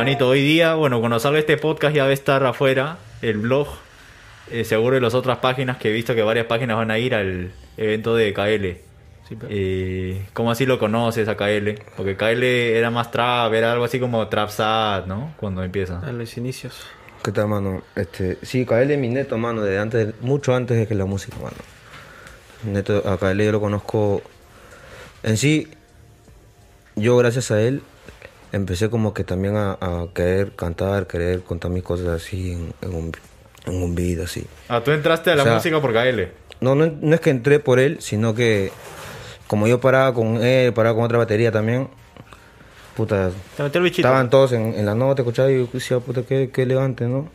Manito, hoy día, bueno, cuando salga este podcast ya va a estar afuera el blog. eh, seguro de las otras páginas que he visto que varias páginas van a ir al evento de KL. Sí, pero- Eh, ¿Cómo así lo conoces a KL? Porque KL era más trap, era algo así como trap sad, ¿no? Cuando empieza. En los inicios. ¿Qué tal, mano? Este, sí, KL es mi neto, mano, de antes, mucho antes de que la música, mano. Neto, a KL yo lo conozco. En sí, yo gracias a él empecé como que también a, a querer cantar, querer contar mis cosas así en, en un, en un beat, así. Ah, tú entraste a la O sea, música por KL. No, no, no es que entré por él, sino que como yo paraba con él, paraba con otra batería también, puta, Te metió el bichito. Estaban todos en, en la nota, escuchaba y yo decía, puta, qué, qué elegante, ¿no?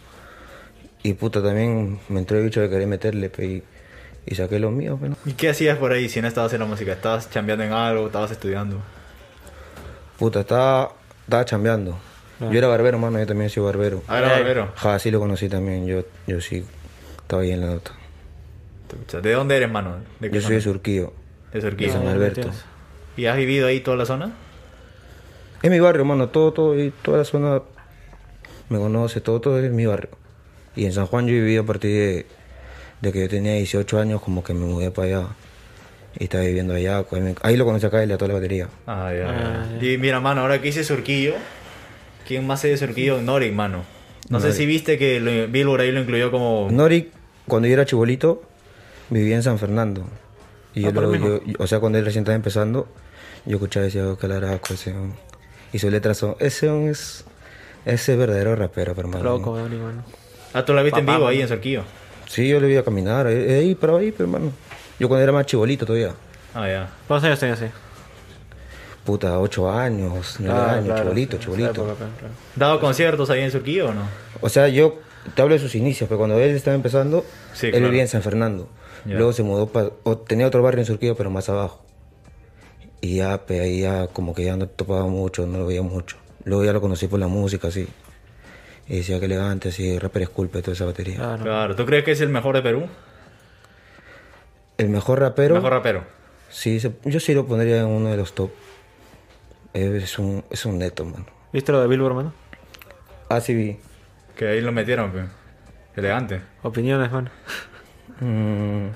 Y puta, también me entró el bicho de querer meterle, pe, y, y saqué lo mío, pe, ¿no? ¿Y qué hacías por ahí si no estabas en la música? ¿Estabas chambeando en algo? ¿Estabas estudiando? Puta, estaba, estaba chambeando. Yo era barbero, mano, yo también soy barbero. Ah, era barbero. Ja, sí lo conocí también, yo, yo sí estaba ahí en la nota. ¿De dónde eres, mano? ¿De qué Yo soy de? Surquillo, De de Surquillo. San Ah, Alberto. ¿Y has vivido ahí toda la zona? Es mi barrio, mano, todo, todo, y toda la zona me conoce, todo, todo es mi barrio. Y en San Juan yo vivido a partir de, de que yo tenía 18 años, como que me mudé para allá. Y estaba viviendo allá, pues, ahí lo conocí acá y a toda la batería. Ah, ya. Ah, ya. Y mira, mano, ahora que hice Surquillo, ¿quién más es de Surquillo? Norik, mano. No sé Norik. si viste que lo- Billboard ahí lo incluyó como... Nori, cuando yo era chibolito, vivía en San Fernando. Y yo, Ah, por lo- yo- yo- o sea, cuando él recién estaba empezando, yo escuchaba y decía, oh, qué laraco ese hombre". Y sus letras son, ese hombre es, ese es verdadero rapero, pero hermano. Loco, bueno. Ah, tú la viste en vivo ahí en Surquillo. Sí, yo le vi a caminar, eh, ahí, pero ahí, pero hermano. Yo cuando era más chibolito todavía. Ah, ya. ¿Cuántos años tenías así? Puta, ocho años, nueve Ah, años, claro, chibolito, sí, chibolito. época, claro. ¿Dado conciertos ahí en Surquillo o no? O sea, yo te hablo de sus inicios, pero cuando él estaba empezando, Sí, él claro. vivía en San Fernando. Ya. Luego se mudó para... Tenía otro barrio en Surquillo, pero más abajo. Y ya, pues ahí ya como que ya no topaba mucho, no lo veía mucho. Luego ya lo conocí por la música, así. Y decía que elegante, así, rapper es culpa y toda esa batería. Claro. Claro. ¿Tú crees que es el mejor de Perú? El mejor rapero, mejor rapero. sí, yo sí lo pondría en uno de los top. Es un, es un neto, mano. ¿Viste lo de Billboard, mano? Ah, sí vi. Que ahí lo metieron, pues. Elegante. Opiniones, mano. Mm.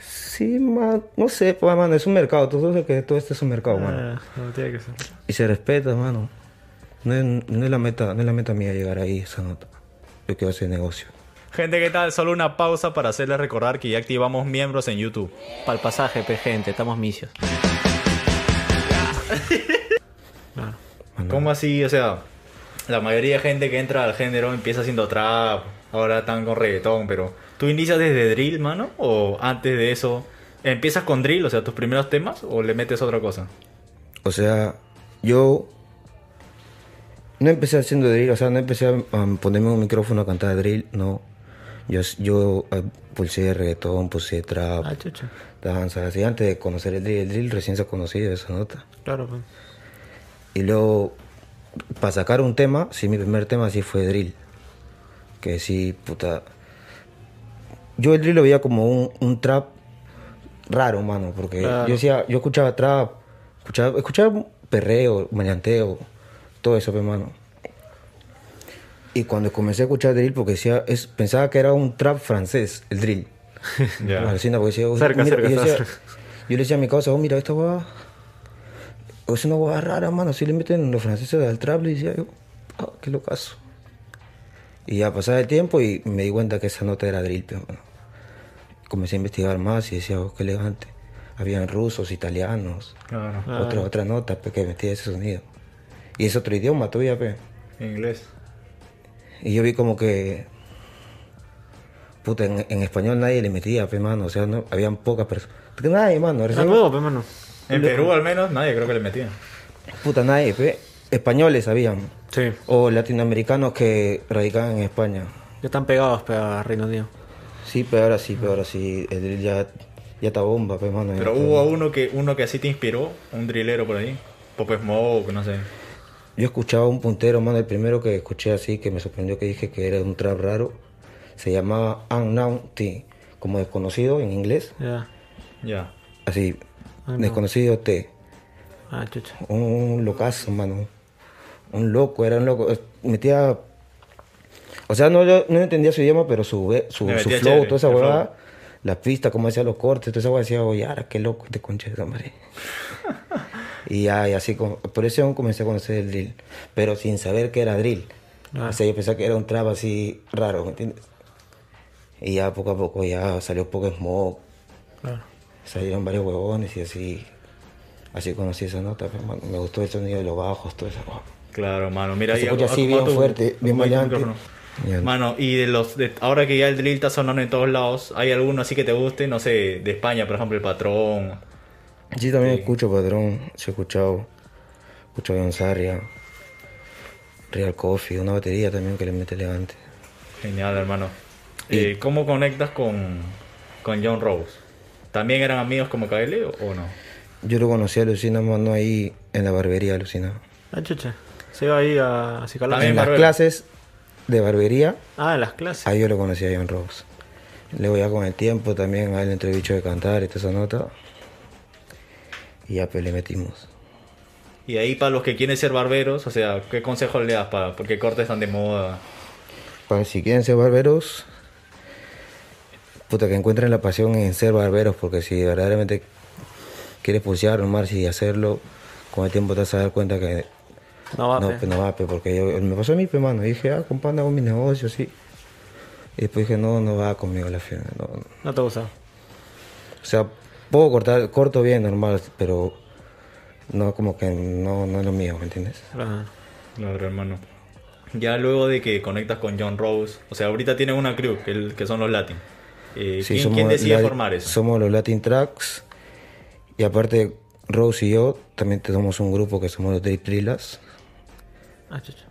Sí, ma- no sé, pues, mano, es un mercado. Tú sabes que todo esto es un mercado, mano. Ah, no tiene que ser. Y se respeta, mano. No es, no es la meta, no es la meta mía llegar ahí esa nota. Yo quiero hacer negocio. Gente, ¿qué tal? Solo una pausa para hacerles recordar que ya activamos miembros en YouTube. Para el pasaje, pe, gente, estamos misios. Claro. ¿Cómo así? O sea, la mayoría de gente que entra al género empieza haciendo trap, ahora están con reggaetón, pero ¿tú inicias desde drill, mano? ¿O antes de eso empiezas con drill, o sea, tus primeros temas, o le metes otra cosa? O sea, yo no empecé haciendo drill, o sea, no empecé a, a ponerme un micrófono a cantar drill, no. Yo, yo eh, pulsé reggaetón, pulsé trap, Ah, danza, así antes de conocer el drill. El drill recién se ha conocido esa nota. Claro, pues. Y luego, para sacar un tema, sí, mi primer tema sí fue drill. Que sí, puta. Yo el drill lo veía como un, un trap raro, mano, porque Claro. yo decía, yo escuchaba trap, escuchaba, escuchaba perreo, maleanteo, todo eso, pues, mano. Y cuando comencé a escuchar drill, porque decía, es, pensaba que era un trap francés, el drill. Ya. Alucina, porque decía, "Oye, Cerca, mira", cerca, yo, decía- cerca. yo le decía a mi causa, oh, mira, esta hueá es una hueá rara, mano. Si le meten los franceses al trap, le decía yo, ah, qué locazo. Y ya pasaba el tiempo y me di cuenta que esa nota era drill, pero mano. Comencé a investigar más y decía, oh, qué elegante. Habían rusos, italianos, Claro. Ah. otra, otra nota que metía ese sonido. Y es otro idioma todavía, pe. En inglés. Y yo vi como que. Puta, en, en español nadie le metía, pe, mano. O sea, no, habían pocas personas. Nadie, mano. Era recién- nuevo, pe, mano. En Perú, al menos, nadie creo que le metía. Puta, nadie, pe. Españoles habían. Sí. O latinoamericanos que radicaban en España. Ya están pegados, pe, a Reino Unido. Sí, pero ahora sí, pero ahora sí. El drill ya, ya está bomba, pe, mano. Pero hubo uno que uno que así te inspiró, un drillero por ahí. Pop Smoke, no sé. Yo escuchaba un puntero, mano. El primero que escuché así, que me sorprendió que dije que era un trap raro. Se llamaba Unknown T. Como desconocido en inglés. Ya. Ya. Así, desconocido T. Ah, chucha. Un locazo, mano. Un loco, era un loco. Metía. O sea, no, yo no entendía su idioma, pero su, su, flow, chévere, toda esa huevada, las pistas, cómo hacía los cortes, toda esa huevada decía, oye, ahora qué loco este conche de madre. Y ya, y así, por eso aún comencé a conocer el drill, pero sin saber que era drill. Ah. O sea, yo pensaba que era un trap así raro, ¿me entiendes? Y ya poco a poco ya salió poco smoke, Claro. salieron varios huevones y así, así conocí esa nota. pues. Me gustó el sonido de los bajos, todo eso. Claro, mano. Mira, Se escucha así acomoda bien fuerte, bien. Ya. Mano, y de los de, ahora que ya el drill está sonando en todos lados, ¿hay alguno así que te guste? No sé, de España, por ejemplo, el patrón. Sí, también escucho Padrón, sí he escuchado, escucho John Sarria, Real Coffee, una batería también que le mete elegante. Genial, hermano. Eh, ¿Cómo conectas con, con John Rose? ¿También eran amigos como KL o, no? Yo lo conocí a Lucina, mano, ahí en la barbería Lucina. Ah, chucha. Se iba ahí a. También En las clases de barbería, Ah, en las clases. ahí yo lo conocí a John Rose. Luego ya con el tiempo también a él bicho de cantar y toda esa nota. Y ya pues le metimos. Y ahí para los que quieren ser barberos, o sea, ¿qué consejos le das para porque cortes están de moda? Para si quieren ser barberos, puta que encuentren la pasión en ser barberos, porque si verdaderamente quieres pulsear, nomás y hacerlo, con el tiempo te vas a dar cuenta que No va, no, pe. pues no va, pues, porque yo, me pasó a mí, pues, mano, y dije, ah, compadre, hago mi negocio, sí. Y después dije, no, no va conmigo la fiesta, no, no. No te gusta. O sea, puedo cortar, corto bien, normal, pero no, como que no, no es lo mío, ¿me entiendes? Claro. Claro, hermano. Ya luego de que conectas con John Rose, o sea, ahorita tienen una crew, que, el- que son los Latin. Eh, Sí, ¿quién, somos quién decide la- formar eso? Somos los Latin Tracks. Y aparte, Rose y yo también tenemos un grupo que somos los Day Trillas. Ah, chucha.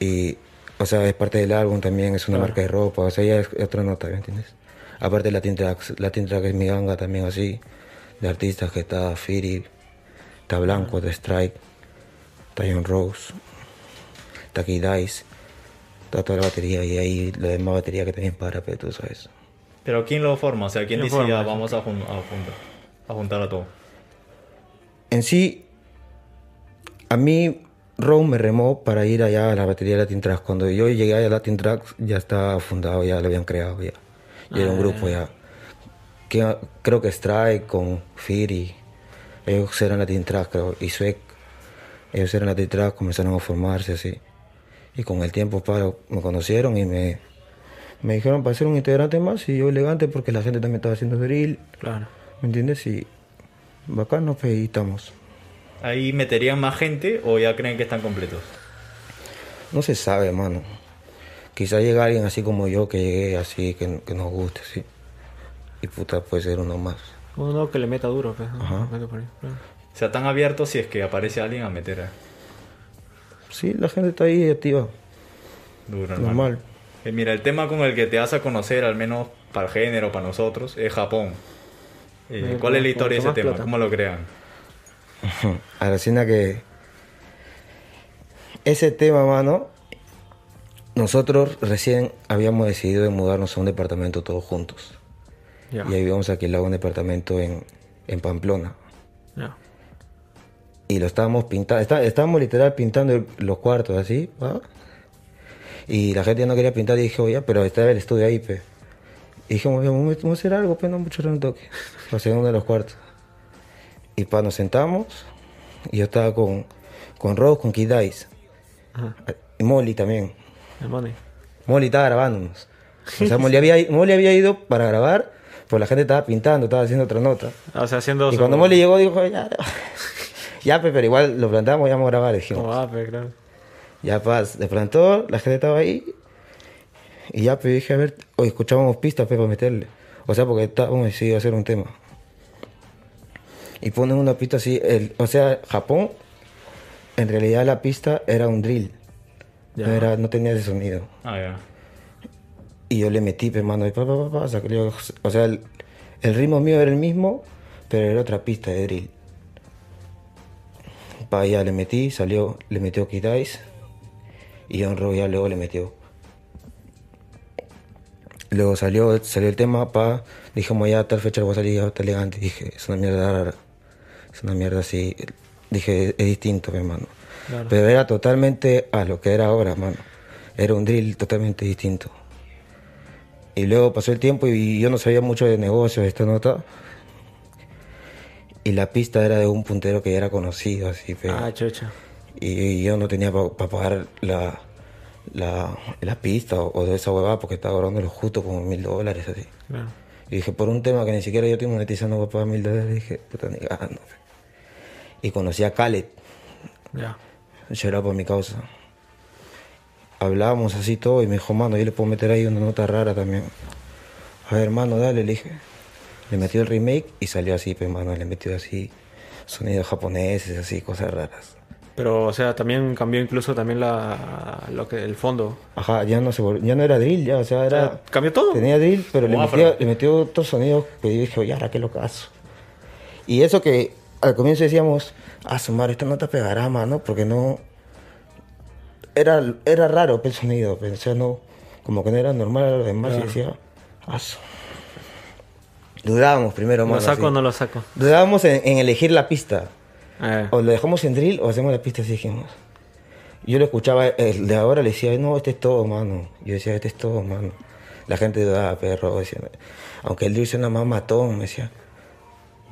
Y, o sea, es parte del álbum también, es una Claro. marca de ropa, o sea, ya es otra nota, ¿me entiendes? Aparte, Latin Tracks. Latin Track es mi ganga también así, de artistas que está Firi, está Blanco, de Strike, está John Rose, está Kid Dice, está toda la batería y ahí la demás batería que también para, pero tú sabes. Pero ¿quién lo forma? O sea, ¿quién ¿Quién dice ya vamos a, jun- a juntar, a juntar a todo? En sí, a mí Ron me remó para ir allá a la batería de Latin Tracks. Cuando yo llegué a Latin Tracks ya estaba fundado, ya lo habían creado ya. Ya era un grupo ya. Que, creo que Strike con Firi, ellos eran Latin Tracks creo, y Suec, ellos eran Latin Tracks, comenzaron a formarse así. Y con el tiempo pa, me conocieron y me, me dijeron para ser un integrante más y yo elegante porque la gente también estaba haciendo drill, Claro. ¿me entiendes? Y bacán nos pues, ahí estamos. ¿Ahí meterían más gente o ya creen que están completos? No se sabe, mano. Quizá llegue alguien así como yo, que llegue así, que, que nos guste, sí. Y puta, puede ser uno más. Uno que le meta duro, pues. ¿no? Ajá. Mete por ahí, claro. O sea, están abiertos si es que aparece alguien a meter a- Sí, la gente está ahí activa, duro, normal. Eh, mira, el tema con el que te vas a conocer, al menos para el género, para nosotros, es Japón. Eh, Eh, ¿Cuál es la historia de ese tema? plata. ¿Cómo lo crean? Alucina que ese tema, mano, nosotros recién habíamos decidido de mudarnos a un departamento todos juntos. Y ahí íbamos a alquilar un departamento en, en Pamplona. Ya. Y lo estábamos pintando, está- estábamos literal pintando los cuartos así, ¿va? Y la gente no quería pintar y dije, oye, pero está el estudio ahí, pe. Y "Ya, vamos a vamos a hacer algo, pe, no mucho no toque. Para hacer uno de los cuartos. Y pa, nos sentamos, y yo estaba con, con Rose, con Kid Dice, Ajá. y Molly también. Money. Molly estaba grabándonos. O sea, Molly había, Molly había ido para grabar, pues la gente estaba pintando, estaba haciendo otra nota. Ah, O sea, haciendo Y cuando Molly llegó, dijo, ya, ya, pe, pero igual lo plantamos y vamos a grabar, dijimos. Como va, pues, claro. Ya paz, de plantó, la gente estaba ahí. Y ya pues dije, a ver, hoy escuchábamos pistas pues, para meterle. O sea, porque estábamos decididos a hacer un tema. Y ponen una pista así, el, o sea, Japón, en realidad la pista era un drill. Ya. No, era, no tenía ese sonido. Ah, ya. Y yo le metí, pues, mano, y pa, pa, pa, yo- o sea, el, el ritmo mío era el mismo, pero era otra pista de drill. Pa, ya le metí, salió, le metió Kid Ice, y John Rowe ya luego le metió. Luego salió, salió el tema, pa, dijimos ya tal fecha voy a salir, ya está elegante, dije, es una mierda rara, es una mierda así, dije, es distinto, mi hermano. Claro. Pero era totalmente a lo que era ahora, mano. Era un drill totalmente distinto. Y luego pasó el tiempo y yo no sabía mucho de negocios, esta nota. Y la pista era de un puntero que ya era conocido, así, pero... Ah, chucha. Y yo no tenía para pagar la, la, la pista o, o de esa huevada porque estaba cobrando lo justo como mil dólares, así. Claro. Y dije, por un tema que ni siquiera yo estoy monetizando voy a pagar mil dólares, dije, puta, ni ganando. Y conocí a Khaled, Ya. era por mi causa. Hablábamos así todo y me dijo, mano, yo le puedo meter ahí una nota rara también. A ver, hermano, dale, le dije. Le metió el remake y salió así, pues, mano, le metió así sonidos japoneses, así, cosas raras. Pero, o sea, también cambió incluso también la, lo que, el fondo. Ajá, ya no se vol- ya no era drill, ya, o sea, O era... sea, cambió todo. Tenía drill, pero le le metió otros sonidos que yo dije, oye, ahora qué locazo. Y eso que al comienzo decíamos, ah, su madre, esta nota pegará, mano, porque no... Era, era raro el sonido, sea, no... Como que no era normal a los demás y decía, su- Dudábamos primero, ¿Lo mano. saco o no lo saco? Dudábamos en, en elegir la pista. Eh, O lo dejamos en drill o hacemos la pista, así dijimos. Yo lo escuchaba, el de ahora le decía, no, este es todo, mano. Yo decía, este es todo, mano. La gente dudaba, perro. Decía, aunque el drill suena más matón, me decía.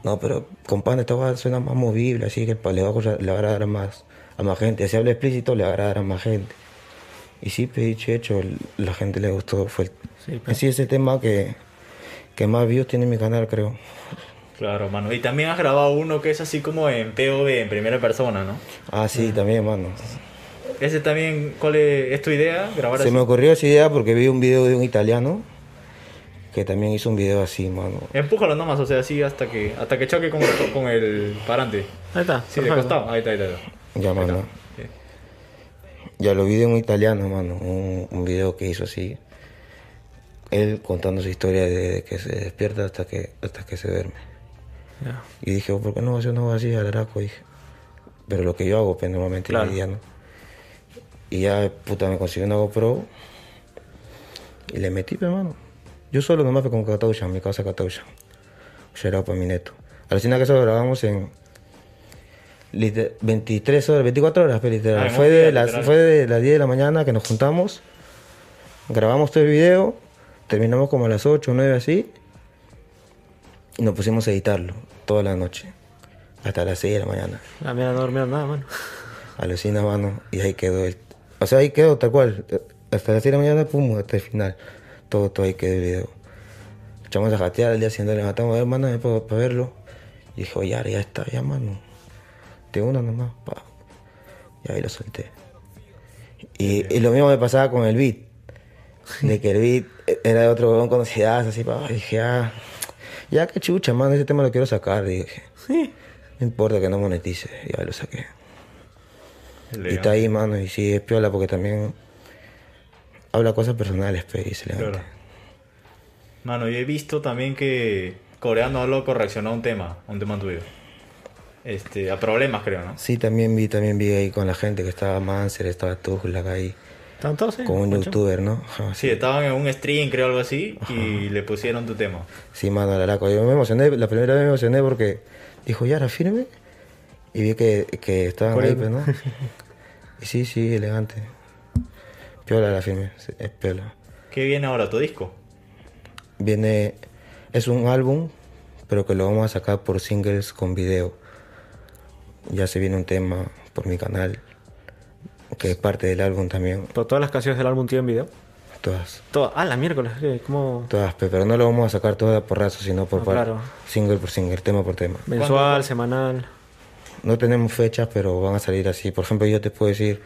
No, pero compadre, esta va suena más movible, así que le va a, le va a a más, a más gente. Si habla explícito, le va a más gente. Y sí, pues, dicho hecho, la gente le gustó. Fue el, Sí, pues. en sí, ese tema que, que más views tiene en mi canal, creo. Claro, mano. Y también has grabado uno que es así como en POV, en primera persona, ¿no? Ah, sí, también, mano. Ese también, ¿cuál es, es tu idea? Grabar Se así. me ocurrió esa idea porque vi un video de un italiano que también hizo un video así, mano. Empújalo nomás, o sea, así hasta que hasta que choque con, con el parante. Ahí está. Sí, de costado. Ahí está, ahí está. Ya, mano. Ya lo vi de un italiano, mano. Un, un video que hizo así. Él contando su historia de que se despierta hasta que, hasta que se duerme. Y dije, "Oh, ¿por qué no hacer una así al araco? Dije. Pero lo que yo hago, pues normalmente Claro. en el día, ¿no? Y ya, puta, me conseguí una GoPro. Y le metí, pues, mano. Yo solo nomás fue con Catausha, mi casa Catausha. Out para mi neto. Alucina que eso lo grabamos en liter- 23 horas, 24 horas, pues, literal. Ah, un fue, de las, literal. fue de las 10 de la mañana que nos juntamos. Grabamos todo el video. Terminamos como a las 8 o 9 así. Y nos pusimos a editarlo toda la noche. Hasta las 6 de la mañana. Ah, mira, no dormieron nada, mano. Alucina, mano. Y ahí quedó el... O sea, ahí quedó tal cual. Hasta las 6 de la mañana, pum, hasta el final. Todo, todo ahí quedó el video. Echamos a jatear al día siguiente, levantamos a ver, mano, para, verlo. Y dije, oye, ya está, ya, mano. De una nomás, pa. Y ahí lo solté. Y, y lo mismo me pasaba con el beat. De que el beat era de otro huevón conocido, así, pa. Y dije, ah, ya que chucha, mano, ese tema lo quiero sacar. Dije, Sí. no importa que no monetice, ya lo saqué. Y está ahí, mano, y sí, es piola porque también habla cosas personales, pe, y se. Claro. Mano, yo he visto también que Coreano Loco reaccionó a un tema, a un tema tuyo. Este, a problemas, creo, ¿no? Sí, también vi, también vi ahí con la gente que estaba Manser, estaba Tuglac ahí, ¿Están todos, sí? con un youtuber, ¿no? Sí, estaban en un stream, creo, algo así, y le pusieron tu tema. Sí, mano, la laco. Yo me emocioné, la primera vez me emocioné porque dijo, Yara, firme. Y vi que, que estaban ahí, pues, ¿no? Y sí, sí, elegante. Piola la firme, sí, es piola. ¿Qué viene ahora, tu disco? Viene, es un álbum, pero que lo vamos a sacar por singles con video. Ya se viene un tema por mi canal, que es parte del álbum también, ¿Pero todas las canciones del álbum tienen video? todas. Todas. Ah, la miércoles. ¿Cómo? Todas, pe- pero no lo vamos a sacar todas por razo, sino por Ah, claro. single por single, tema por tema. Mensual, semanal. No tenemos fechas, pero van a salir así. Por ejemplo, yo te puedo decir,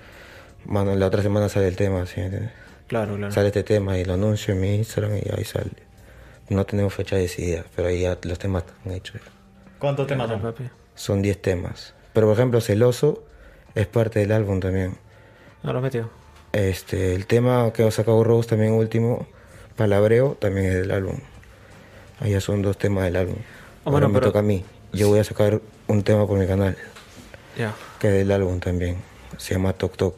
mano, la otra semana sale el tema, ¿sí? me entiendes? Claro, claro. Sale este tema y lo anuncio en mi Instagram y ahí sale. No tenemos fecha decidida, pero ahí ya los temas están hechos. ¿Cuántos temas son? papi. Son 10 temas. Pero por ejemplo, Celoso es parte del álbum también. Ah, lo metido. Este, el tema que ha sacado Rose también último, Palabreo, también es del álbum. Ahí ya son dos temas del álbum. Ah, Ahora bueno, me pero- toca a mí. Yo voy a sacar un tema por mi canal, Ya. que es del álbum también. Se llama Tok Tok.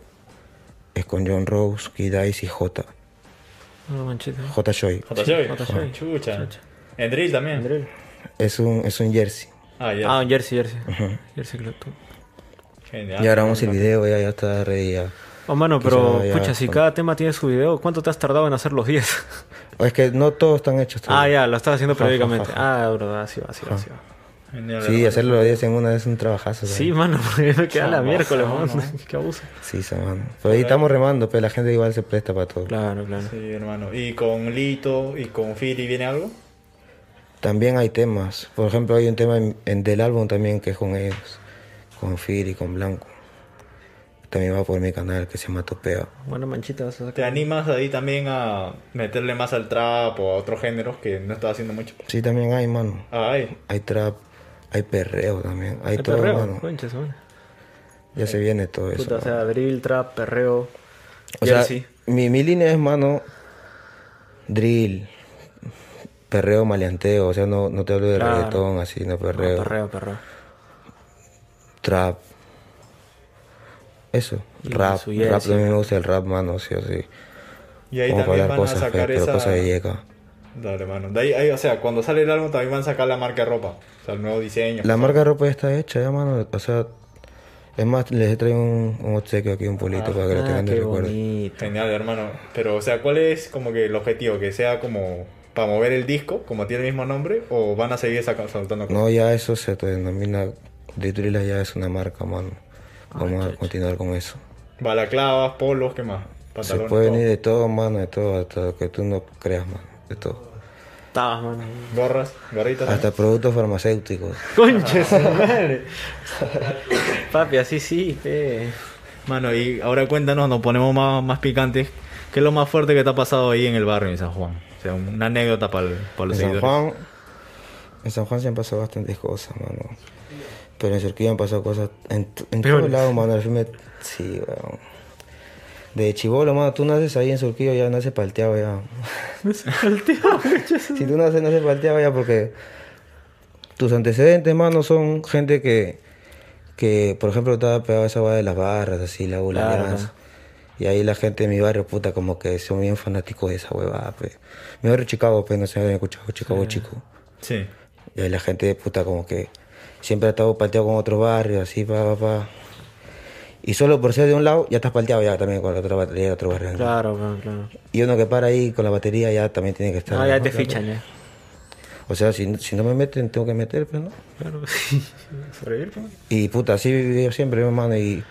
Es con John Rose, Kid Ice y J. No manchito. J. Shoy. J. Joy. J. Joy. Chucha. Chucha. En drill también. Es un, es un jersey. Ah, ya. Ah, un jersey, jersey. Jersey Club. Genial. Ya grabamos el video, ya, ya está ready ya. Oh, mano, Quizá pero, ya pucha, si con- cada tema tiene su video, ¿cuánto te has tardado en hacer los 10? O Es que no todos están hechos ah, todavía. ya, lo estás haciendo Ja, ja, periódicamente. ja, ja. Ah, verdad, sí va, sí va, sí va. Genial, Sí, hacerlo los 10 en una es un trabajazo. Sí, ¿sabes? mano, porque me queda la miércoles, no, mano. no. Qué abuso. Sí, se mano. Pero ahí estamos remando, pero la gente igual se presta para todo. Claro, claro. Sí, hermano. ¿Y con Lito y con Fili viene algo? También hay temas. Por ejemplo, hay un tema en, en- del álbum también que es con ellos. Con Firi, con Blanco. También va por mi canal que se llama Topea. Buena manchita vas a ¿Te animas ahí también a meterle más al trap o a otros géneros que no estás haciendo mucho? Sí, también hay, mano. Ay, Hay trap, hay perreo también. Hay, todo, perreo, mano. Ya se viene todo eso. O sea, drill, trap, perreo. O sea, Jersey. mi, mi línea es, mano, drill, perreo, maleanteo. O sea, no, no te hablo de Claro. reggaetón, así, no No, perreo. perreo, perreo. Trap. Eso, Y rap. Rap Jersey. también me gusta el rap, mano, sí o sí. y ahí Como también van cosas, a fe- sacar pero esa... cosas de llega. Dale, mano. De ahí, ahí, o sea, cuando sale el álbum también van a sacar la marca de ropa. O sea, el nuevo diseño. La marca de ropa ya está hecha, ya, mano. O sea, es más, les he traído un, un obsequio aquí, un polito, para que lo Ah, tengan de recuerdo. Genial, hermano. Pero, o sea, ¿cuál es como que el objetivo? ¿Que sea como para mover el disco, como tiene el mismo nombre? ¿O van a seguir soltando cosas? No, ya eso se denomina, de Drilla ya es una marca, mano. Vamos a continuar con eso. Balaclavas, polos, ¿qué más? Se Pantalones, puede todo. venir de todo, mano, de todo, hasta lo que tú no creas, mano, de todo. Estabas, mano. Gorras, gorritas. Hasta productos farmacéuticos. Conchas, madre. Papi, así sí, pe. Mano, y ahora cuéntanos, nos ponemos más, más picantes. ¿Qué es lo más fuerte que te ha pasado ahí en el barrio en San Juan? O sea, una anécdota para, En los San seguidores. Juan, en San Juan se han pasado bastantes cosas, mano. Pero en Surquía han pasado cosas en, en todos lados, mano. El filme, sí, weón. De chivolo, mano, tú naces ahí en Surquillo, ya naces palteado ya. si tú naces, naces palteado ya porque tus antecedentes, mano, son gente que, que por ejemplo, estaba pegado a esa hueá de las barras, así, la U, la Claro, Alianza. claro. Y ahí la gente de mi barrio, puta, como que son bien fanáticos de esa huevada, pe. Mi barrio Chicago, pues, no sé si habían escuchado Chicago Chico. Sí. Y ahí la gente, puta, como que siempre ha estado palteado con otros barrios, así, pa, pa, pa. Y solo por ser de un lado, ya estás palteado ya también con la otra batería de otro barrio. Claro, claro, claro. Y uno que para ahí con la batería ya también tiene que estar. Ah, ya ¿no? te fichan, ya. O sea, si, si no me meten, tengo que meter, pues, ¿no? Claro, sí. Sobrevivir, pues. Y puta, así vivido siempre, mi hermano. Y,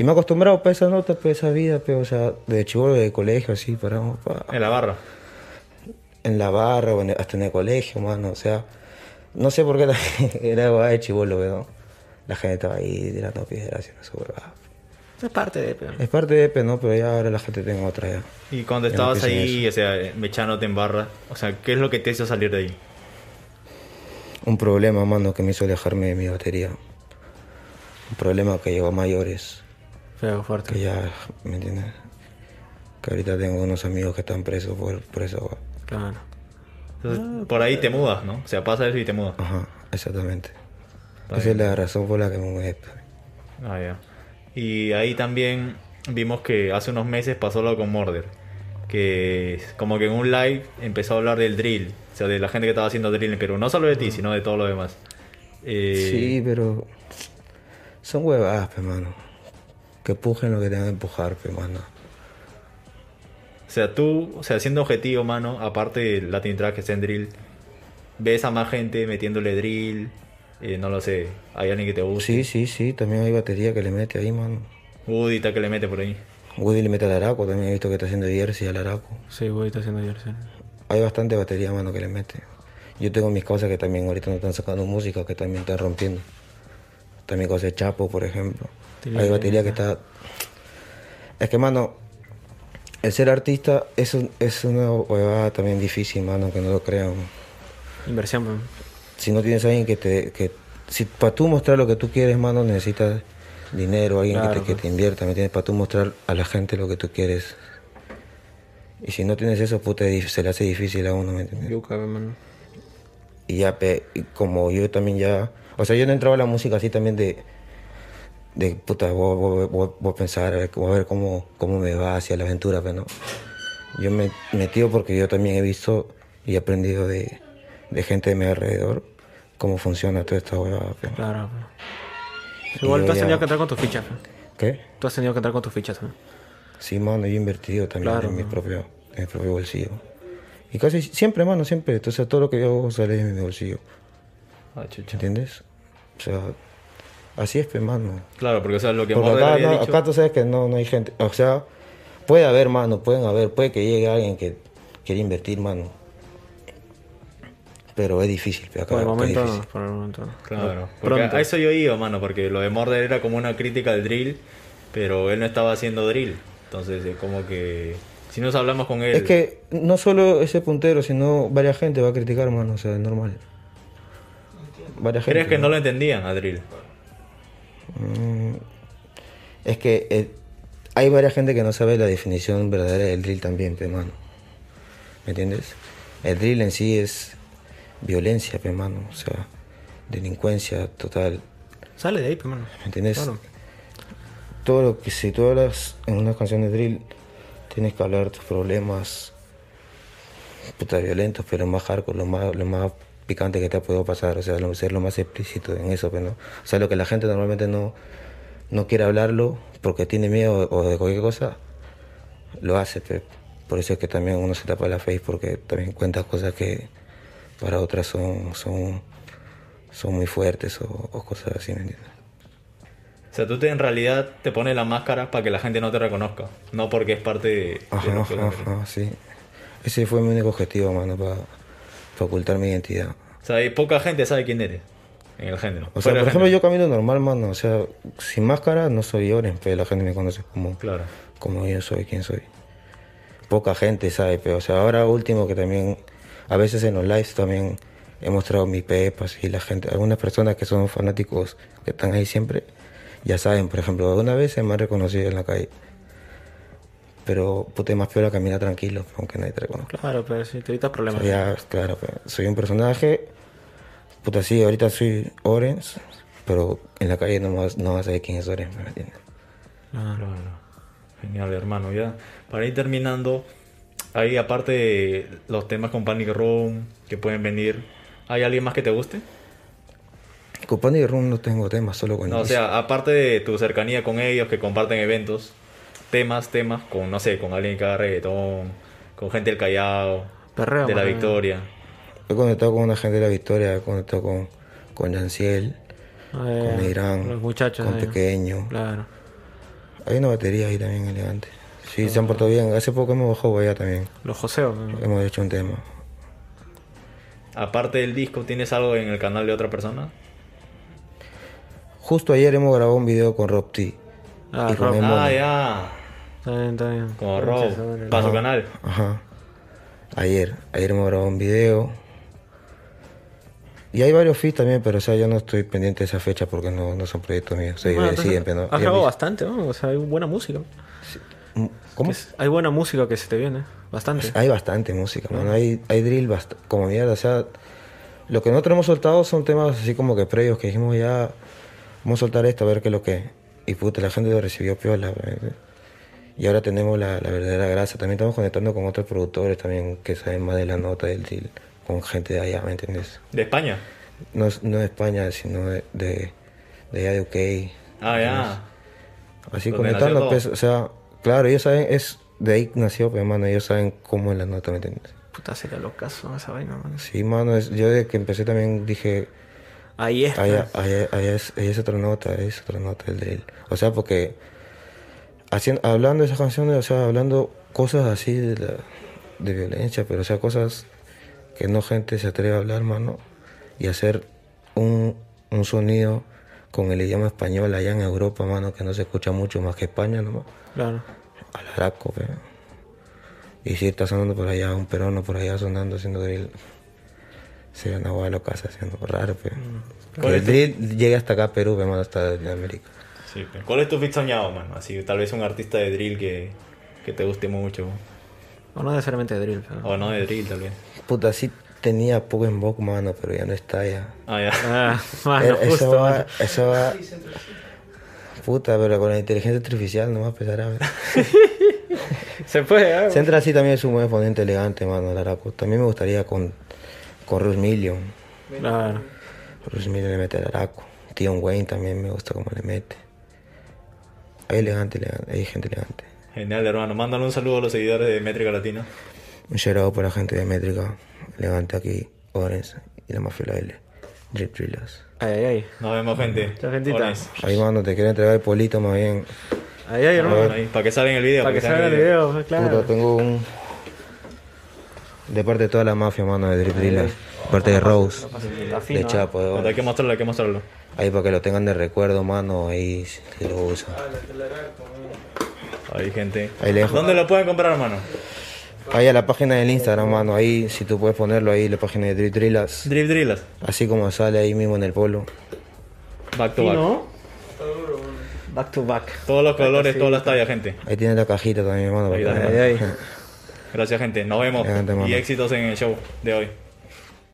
y me he acostumbrado a esa nota, pues, esa vida, pues, o sea, de chivolo de colegio, así, paramos, pa. En la barra. en la barra o en- hasta en el colegio, mano. O sea, no sé por qué era guay de chivolo, ¿no? La gente estaba ahí tirando piedras haciendo su huevada. Es parte de, pero. Es parte de EP, ¿no? Pero ya ahora la gente tiene otra ya. Y cuando Ya estabas ahí, o sea, mechándote en barra, o sea, ¿qué es lo que te hizo salir de ahí? Un problema, mano, que me hizo alejarme de mi batería. Un problema que llegó a mayores. Feo, fuerte. Que ya, ¿me entiendes? Que ahorita tengo unos amigos que están presos por, por eso. hueá. Claro. Entonces, por ahí te mudas, ¿no? O sea, pasa eso y te mudas. Ajá, exactamente. Está Esa es la razón por la que me mudé. Ah, ya. Y ahí también vimos que hace unos meses pasó lo con Morder. Que como que en un live empezó a hablar del drill. O sea, de la gente que estaba haciendo drill en Perú. No solo de ti, sino de todo lo demás. Eh, Sí, pero son huevadas, pe, mano. Que empujen lo que tengan que empujar, pe, mano. O sea, tú, o sea, siendo objetivo, mano, aparte de Latin Track que está en drill, ves a más gente metiéndole drill. eh, no lo sé, hay alguien que te guste. Sí, sí, sí, también hay batería que le mete ahí, mano. Udita que le mete por ahí. Woody le mete al araco, también he visto que está haciendo jersey al araco. Sí, güey, está haciendo jersey. Hay bastante batería, mano, que le mete. Yo tengo mis cosas que también ahorita no están sacando música, que también están rompiendo. También cosas de Chapo, por ejemplo. Hay batería que está... Es que, mano, el ser artista es, un- es una huevada también difícil, mano, que no lo crean. Inversión, pues. si no tienes alguien que te... Que, si para tú mostrar lo que tú quieres, mano, necesitas dinero, alguien Claro, que, te, que pues. te invierta, ¿me entiendes? Para tú mostrar a la gente lo que tú quieres. Y si no tienes eso, puta, se le hace difícil a uno, ¿me entiendes? Yuca, mano. Y ya, pe- y como yo también ya... O sea, yo no entraba a la música así también de... De puta, voy, voy- voy- a pensar, a ver, voy a ver cómo, cómo me va hacia la aventura, pero no. Yo me metido porque yo también he visto y he aprendido de, de gente de mi alrededor cómo funciona toda esta huevada. pe. Claro, Igual Y tú has ya- tenido que entrar con tus fichas. ¿Qué? Tú has tenido que entrar con tus fichas. ¿no? Sí, mano, yo he invertido también Claro, en, mi propio, en mi propio bolsillo. Y casi siempre, mano, siempre. Entonces todo lo que yo hago sale de mi bolsillo. Ah, chucha. ¿Entiendes? O sea, así es, pues, mano. Claro, porque o sea, lo que Porque acá, no, dicho... acá tú sabes que no, no hay gente. O sea, puede haber, mano, pueden haber, puede que llegue alguien que quiera invertir, mano. Pero es difícil, pues, acá Por el momento, difícil. por el momento. no. Claro, porque Pronto. a eso yo iba, mano, porque lo de Morder era como una crítica al drill, pero él no estaba haciendo drill. Entonces, es como que si nos hablamos con él, Es que no solo ese puntero, sino varias gente va a criticar, mano, o sea, es normal. Varias ¿crees gente, que no lo entendían a drill? Mm, Es que eh, hay varias gente que no sabe la definición verdadera del drill también, pe mano. ¿Me entiendes? El drill en sí es violencia, pe mano. O sea, delincuencia total. Sale de ahí, pues, mano. ¿Me entiendes? Claro. Todo lo que si tú hablas en una canción de drill, tienes que hablar de tus problemas puta violentos, pero más hardcore, lo más, lo más picante que te ha podido pasar, o sea, ser lo más explícito en eso, pero no. O sea, lo que la gente normalmente no, no quiere hablarlo porque tiene miedo o de cualquier cosa, lo hace, pe. por eso es que también uno se tapa la face porque también cuenta cosas que para otras son, son, son muy fuertes o, o cosas así, ¿me entiendes? O sea, tú te, en realidad te pones la máscara para que la gente no te reconozca, no porque es parte de, de Ajá, que ajá, ajá, sí. Ese fue mi único objetivo, mano, para ocultar mi identidad. O sea, hay poca gente sabe quién eres en el género. O sea, por ejemplo, género. yo camino normal, mano. O sea, sin máscara no soy Oren, pero la gente me conoce como, Claro. como yo soy, quién soy. Poca gente sabe, pero, o sea, ahora último que también, a veces en los lives también he mostrado mis pepas y la gente, algunas personas que son fanáticos que están ahí siempre, ya saben, por ejemplo, una vez se me han reconocido en la calle. Pero, puta, es más peor caminar tranquilo, aunque nadie te reconozca. Claro, pero sí, te evitas O problemas. sea, ya, claro, soy un personaje. Puta, sí, ahorita soy Orange, pero en la calle no vas, no vas a saber quién es Orange, ¿me entiendes? Claro. Claro. Genial, hermano. Ya, para ir terminando, ahí aparte de los temas con Panic Room que pueden venir, ¿hay alguien más que te guste? Con Panic Room no tengo temas, solo con No, o Inicio. sea, aparte de tu cercanía con ellos, que comparten eventos, temas, temas, con, no sé, con alguien que haga reggaetón, con gente del Callao, Perreo, de la. Victoria. He conectado con una gente de la Victoria, he conectado con, con Yanciel, Eh, con Irán, Los muchachos. con. Pequeño. Claro. Hay una batería ahí también elegante. Sí, se han portado bien. Hace poco hemos bajado allá también. Los joseos. ¿no? Hemos hecho un tema. Aparte del disco, ¿tienes algo en el canal de otra persona? Justo ayer hemos grabado un video con Rob T. Ah, y Rob. Ah, ya, Está bien, está bien. como Sí, Rob, sí, sí. para su Ajá. canal. Ajá. Ayer. Ayer hemos grabado un video. Y hay varios feats también, pero o sea, yo no estoy pendiente de esa fecha porque no, no son proyectos míos. O sea, Bueno, entonces, siempre, ¿no? Has grabado bastante, ¿no? O sea, hay buena música. ¿Cómo? Es- hay buena música que se te viene. Bastante. Hay bastante música, mano. Hay, hay drill bast- como mierda. O sea, lo que nosotros hemos soltado son temas así como que previos que dijimos ya, vamos a soltar esto a ver qué es lo que. Y puta, la gente lo recibió piola. ¿eh? Y ahora tenemos la, la verdadera grasa. También estamos conectando con otros productores también que saben más de la nota del drill, con gente de allá, ¿me entiendes? ¿De España? No, es- no de España, sino de, de, de allá de UK. Ah, ya. Así conectando, pues, o sea, claro, ellos saben, es de ahí nació, pero hermano, ellos saben cómo es la nota, ¿me entiendes? Puta, sería locazo esa vaina, man. Sí, mano, es- yo desde que empecé también dije, Ahí es. allá, pues. allá, allá es, allá es otra nota, es otra nota el drill. O sea, porque haciendo, hablando de esas canciones, o sea, hablando cosas así de, la, de violencia, pero o sea, cosas que no gente se atreve a hablar, mano, y hacer un, un sonido con el idioma español allá en Europa, mano, que no se escucha mucho más que España, nomás. Claro. al araco. Y si está sonando por allá, un peruano por allá sonando haciendo drill. Se van a guardar casa haciendo raro, pe. Que ¿Cuál el drill llegue hasta acá, Perú, pe, mano, hasta América. Sí. ¿Cuál es tu fit soñado, mano? Así, tal vez un artista de drill que, que te guste mucho. O no necesariamente de drill. pero- O no de drill, tal vez. Puta, sí tenía poco en Bok, mano, pero ya no está ya. Ah, ya. Ah, mano, Eh, eso justo. va, mano. eso va. Puta, pero con la inteligencia artificial no va a pesar a ver. Se puede, ¿eh? Centra así también es un buen exponente elegante, mano, el araco. También me gustaría con, con Rus Million. Claro. Rus Million le mete el araco. Tion Wayne también me gusta cómo le mete. Hay elegante, elegante, hay gente elegante. Genial, hermano. Mándale un saludo a los seguidores de Métrica Latina. Un out para la gente de Métrica, elegante aquí, Orange y la mafia de la L. Drip Drillers. Ay, ay, ay. Nos vemos, gente. Chao, gentita. Ahí, mano, te quiero entregar el polito más bien. Ay, ay, hermano. Ahí, para que salga en el video. Para que salga el video, claro. Puta, tengo un. De parte de toda la mafia, mano, de Drip Drillers. Parte de Rose, de. Chapo, de Hay que mostrarlo, hay que mostrarlo. Ahí para que lo tengan de recuerdo, mano, ahí si lo usan. Ahí, gente. Ahí lejos. ¿Dónde lo pueden comprar, hermano? Ahí a la página del Instagram, mano, ahí si tú puedes ponerlo ahí, la página de Drip Drillers. Drip Drillers. Así como sale ahí mismo en el polo. Back to back. Fino. Back to back. Todos los colores, todas las tallas, gente. Ahí tiene la cajita también, mano. Ahí que- ay. Gracias, gente. Nos vemos. Mano. Y éxitos en el show de hoy.